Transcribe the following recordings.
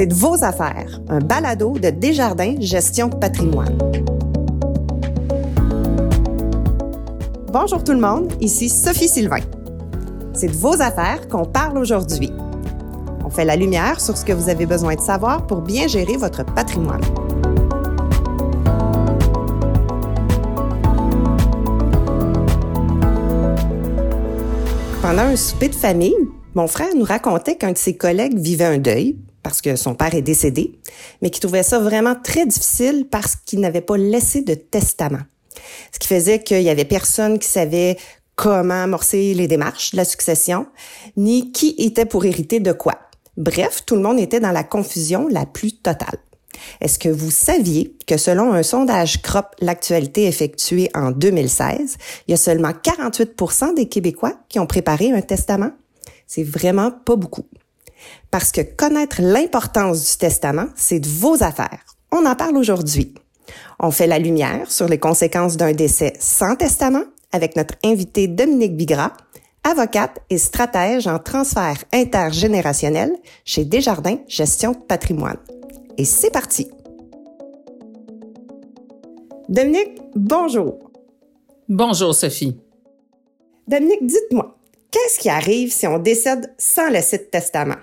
C'est de vos affaires, un balado de Desjardins Gestion patrimoine. Bonjour tout le monde, ici Sophie Sylvain. C'est de vos affaires qu'on parle aujourd'hui. On fait la lumière sur ce que vous avez besoin de savoir pour bien gérer votre patrimoine. Pendant un souper de famille, mon frère nous racontait qu'un de ses collègues vivait un deuil parce que son père est décédé, mais qui trouvait ça vraiment très difficile parce qu'il n'avait pas laissé de testament. Ce qui faisait qu'il y avait personne qui savait comment amorcer les démarches de la succession, ni qui était pour hériter de quoi. Bref, tout le monde était dans la confusion la plus totale. Est-ce que vous saviez que selon un sondage CROP L'actualité effectué en 2016, il y a seulement 48% des Québécois qui ont préparé un testament? C'est vraiment pas beaucoup. Parce que connaître l'importance du testament, c'est de vos affaires. On en parle aujourd'hui. On fait la lumière sur les conséquences d'un décès sans testament avec notre invité Dominique Bigras, avocate et stratège en transfert intergénérationnel chez Desjardins Gestion de patrimoine. Et c'est parti. Dominique, bonjour. Bonjour Sophie. Dominique, dites-moi, qu'est-ce qui arrive si on décède sans laisser de testament?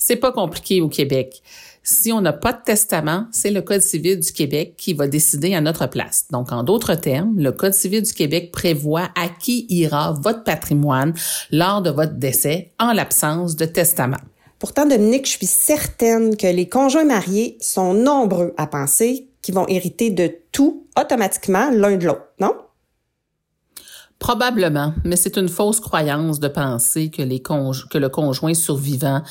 C'est pas compliqué au Québec. Si on n'a pas de testament, c'est le Code civil du Québec qui va décider à notre place. Donc, en d'autres termes, le Code civil du Québec prévoit à qui ira votre patrimoine lors de votre décès en l'absence de testament. Pourtant, Dominique, je suis certaine que les conjoints mariés sont nombreux à penser qu'ils vont hériter de tout automatiquement l'un de l'autre, non? Probablement, mais c'est une fausse croyance de penser que, le conjoint survivant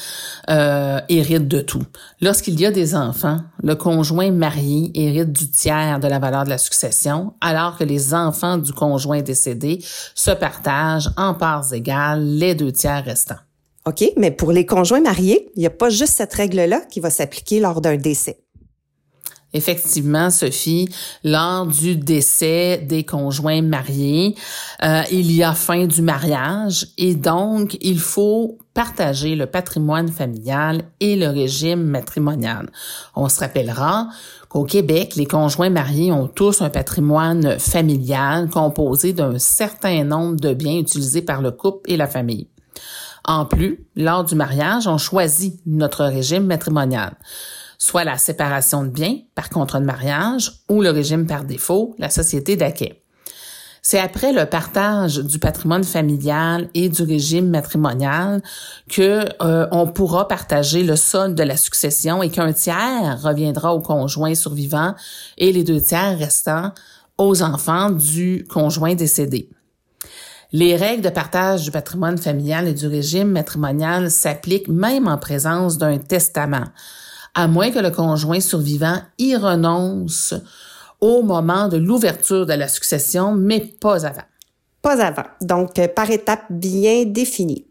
euh, hérite de tout. Lorsqu'il y a des enfants, le conjoint marié hérite du tiers de la valeur de la succession, alors que les enfants du conjoint décédé se partagent en parts égales les deux tiers restants. OK, mais pour les conjoints mariés, il n'y a pas juste cette règle-là qui va s'appliquer lors d'un décès. Effectivement, Sophie, lors du décès des conjoints mariés, euh, il y a fin du mariage et donc il faut partager le patrimoine familial et le régime matrimonial. On se rappellera qu'au Québec, les conjoints mariés ont tous un patrimoine familial composé d'un certain nombre de biens utilisés par le couple et la famille. En plus, lors du mariage, on choisit notre régime matrimonial soit la séparation de biens par contrat de mariage ou le régime par défaut, la société d'acquet. C'est après le partage du patrimoine familial et du régime matrimonial que euh, on pourra partager le solde de la succession et qu'un tiers reviendra au conjoint survivant et les deux tiers restants aux enfants du conjoint décédé. Les règles de partage du patrimoine familial et du régime matrimonial s'appliquent même en présence d'un testament à moins que le conjoint survivant y renonce au moment de l'ouverture de la succession, mais pas avant. Pas avant. Donc, euh, par étapes bien définies.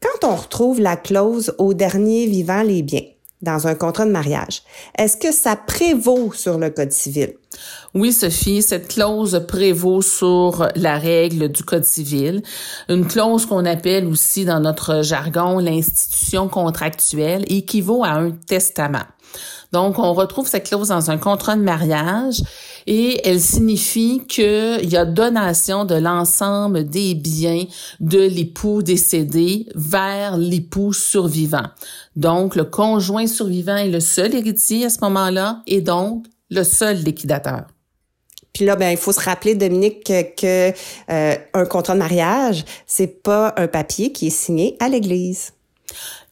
Quand on retrouve la clause au dernier vivant les biens, dans un contrat de mariage. Est-ce que ça prévaut sur le Code civil? Oui, Sophie, cette clause prévaut sur la règle du Code civil, une clause qu'on appelle aussi dans notre jargon l'institution contractuelle équivaut à un testament. Donc, on retrouve cette clause dans un contrat de mariage et elle signifie qu'il y a donation de l'ensemble des biens de l'époux décédé vers l'époux survivant. Donc, le conjoint survivant est le seul héritier à ce moment-là et donc le seul liquidateur. Puis là, ben, il faut se rappeler, Dominique, que, euh, un contrat de mariage, c'est pas un papier qui est signé à l'Église.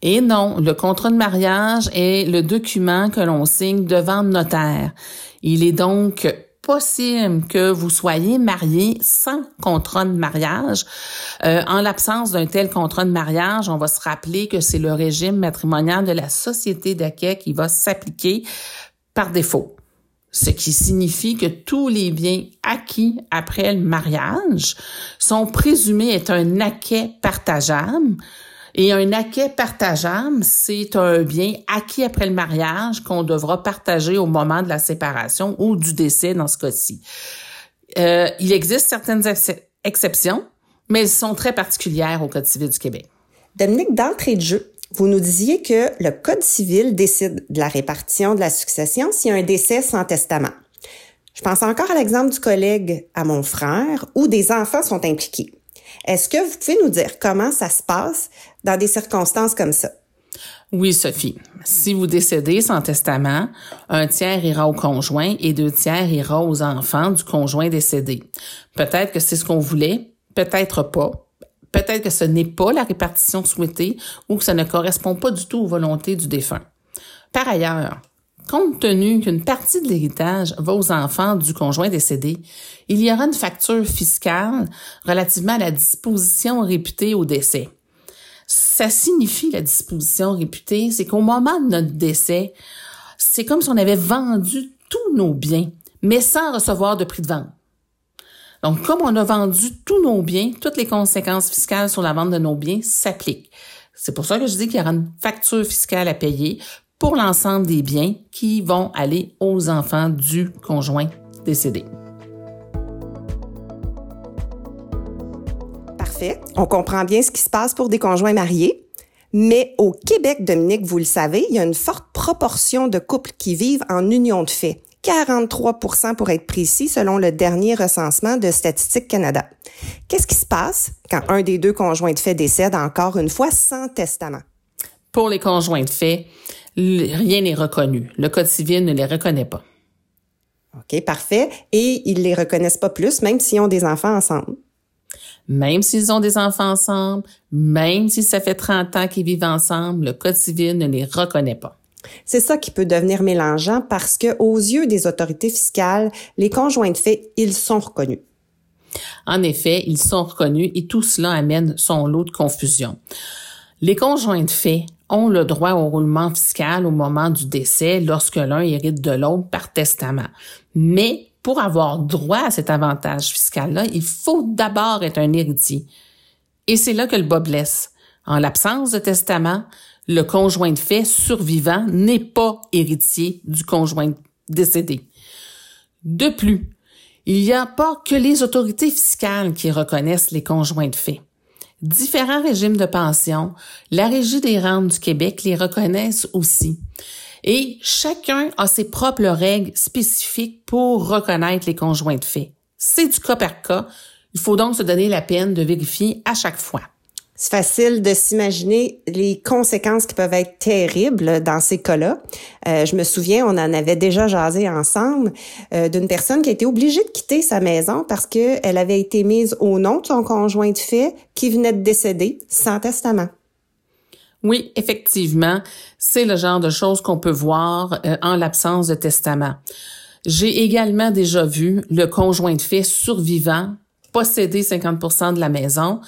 Et non, le contrat de mariage est le document que l'on signe devant le notaire. Il est donc possible que vous soyez marié sans contrat de mariage. Euh, en l'absence d'un tel contrat de mariage, on va se rappeler que c'est le régime matrimonial de la société d'accueil qui va s'appliquer par défaut. Ce qui signifie que tous les biens acquis après le mariage sont présumés être un acquet partageable et un acquet partageable, c'est un bien acquis après le mariage qu'on devra partager au moment de la séparation ou du décès dans ce cas-ci. Euh, il existe certaines exceptions, mais elles sont très particulières au Code civil du Québec. Dominique, d'entrée de jeu, vous nous disiez que le Code civil décide de la répartition de la succession s'il y a un décès sans testament. Je pense encore à l'exemple du collègue à mon frère où des enfants sont impliqués. Est-ce que vous pouvez nous dire comment ça se passe dans des circonstances comme ça? Oui, Sophie. Si vous décédez sans testament, un tiers ira au conjoint et deux tiers ira aux enfants du conjoint décédé. Peut-être que c'est ce qu'on voulait, peut-être pas. Peut-être que ce n'est pas la répartition souhaitée ou que ça ne correspond pas du tout aux volontés du défunt. Par ailleurs, compte tenu qu'une partie de l'héritage va aux enfants du conjoint décédé, il y aura une facture fiscale relativement à la disposition réputée au décès ça signifie la disposition réputée, c'est qu'au moment de notre décès, c'est comme si on avait vendu tous nos biens, mais sans recevoir de prix de vente. Donc, comme on a vendu tous nos biens, toutes les conséquences fiscales sur la vente de nos biens s'appliquent. C'est pour ça que je dis qu'il y aura une facture fiscale à payer pour l'ensemble des biens qui vont aller aux enfants du conjoint décédé. On comprend bien ce qui se passe pour des conjoints mariés. Mais au Québec, Dominique, vous le savez, il y a une forte proportion de couples qui vivent en union de fait. 43 pour être précis, selon le dernier recensement de Statistique Canada. Qu'est-ce qui se passe quand un des deux conjoints de fait décède encore une fois sans testament? Pour les conjoints de fait, rien n'est reconnu. Le Code civil ne les reconnaît pas. OK, parfait. Et ils les reconnaissent pas plus, même s'ils ont des enfants ensemble même s'ils ont des enfants ensemble, même si ça fait 30 ans qu'ils vivent ensemble, le Code civil ne les reconnaît pas. C'est ça qui peut devenir mélangeant parce que, aux yeux des autorités fiscales, les conjoints de fait, ils sont reconnus. En effet, ils sont reconnus et tout cela amène son lot de confusion. Les conjoints de fait ont le droit au roulement fiscal au moment du décès lorsque l'un hérite de l'autre par testament. Mais pour avoir droit à cet avantage fiscal-là, il faut d'abord être un héritier. Et c'est là que le bas blesse. En l'absence de testament, le conjoint de fait survivant n'est pas héritier du conjoint décédé. De plus, il n'y a pas que les autorités fiscales qui reconnaissent les conjoints de fait. Différents régimes de pension, la Régie des rentes du Québec les reconnaissent aussi. Et chacun a ses propres règles spécifiques pour reconnaître les conjoints de fait. C'est du cas par cas. Il faut donc se donner la peine de vérifier à chaque fois. C'est facile de s'imaginer les conséquences qui peuvent être terribles dans ces cas-là. Euh, je me souviens, on en avait déjà jasé ensemble euh, d'une personne qui a été obligée de quitter sa maison parce qu'elle avait été mise au nom de son conjoint de fait qui venait de décéder sans testament. Oui, effectivement, c'est le genre de choses qu'on peut voir euh, en l'absence de testament. J'ai également déjà vu le conjoint de fait survivant posséder 50% de la maison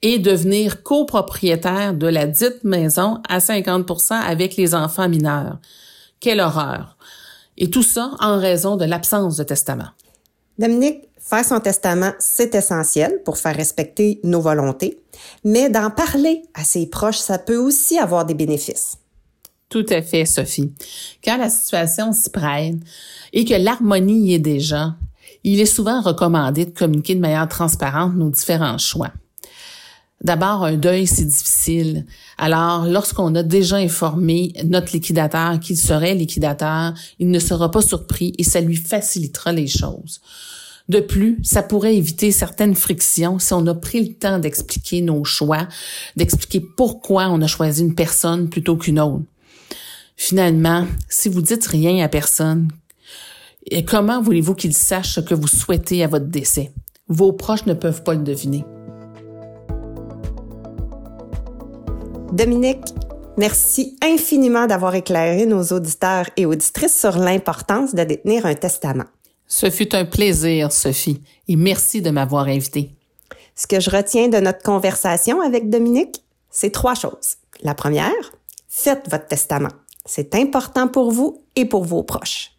et devenir copropriétaire de la dite maison à 50% avec les enfants mineurs. Quelle horreur. Et tout ça en raison de l'absence de testament. Dominique, Faire son testament, c'est essentiel pour faire respecter nos volontés, mais d'en parler à ses proches, ça peut aussi avoir des bénéfices. Tout à fait, Sophie. Quand la situation s'y prête et que l'harmonie y est déjà, il est souvent recommandé de communiquer de manière transparente nos différents choix. D'abord, un deuil, c'est difficile. Alors, lorsqu'on a déjà informé notre liquidateur qu'il serait liquidateur, il ne sera pas surpris et ça lui facilitera les choses. De plus, ça pourrait éviter certaines frictions si on a pris le temps d'expliquer nos choix, d'expliquer pourquoi on a choisi une personne plutôt qu'une autre. Finalement, si vous dites rien à personne, et comment voulez-vous qu'il sache ce que vous souhaitez à votre décès? Vos proches ne peuvent pas le deviner. Dominique, merci infiniment d'avoir éclairé nos auditeurs et auditrices sur l'importance de détenir un testament. Ce fut un plaisir, Sophie, et merci de m'avoir invité. Ce que je retiens de notre conversation avec Dominique, c'est trois choses. La première, faites votre testament. C'est important pour vous et pour vos proches.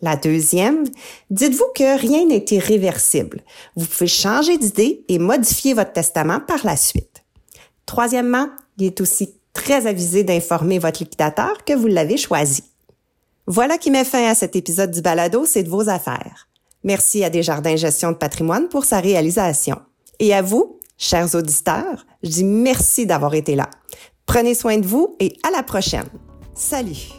La deuxième, dites-vous que rien n'est irréversible. Vous pouvez changer d'idée et modifier votre testament par la suite. Troisièmement, il est aussi très avisé d'informer votre liquidateur que vous l'avez choisi. Voilà qui met fin à cet épisode du balado C'est de vos affaires. Merci à Desjardins Gestion de patrimoine pour sa réalisation. Et à vous, chers auditeurs, je dis merci d'avoir été là. Prenez soin de vous et à la prochaine. Salut!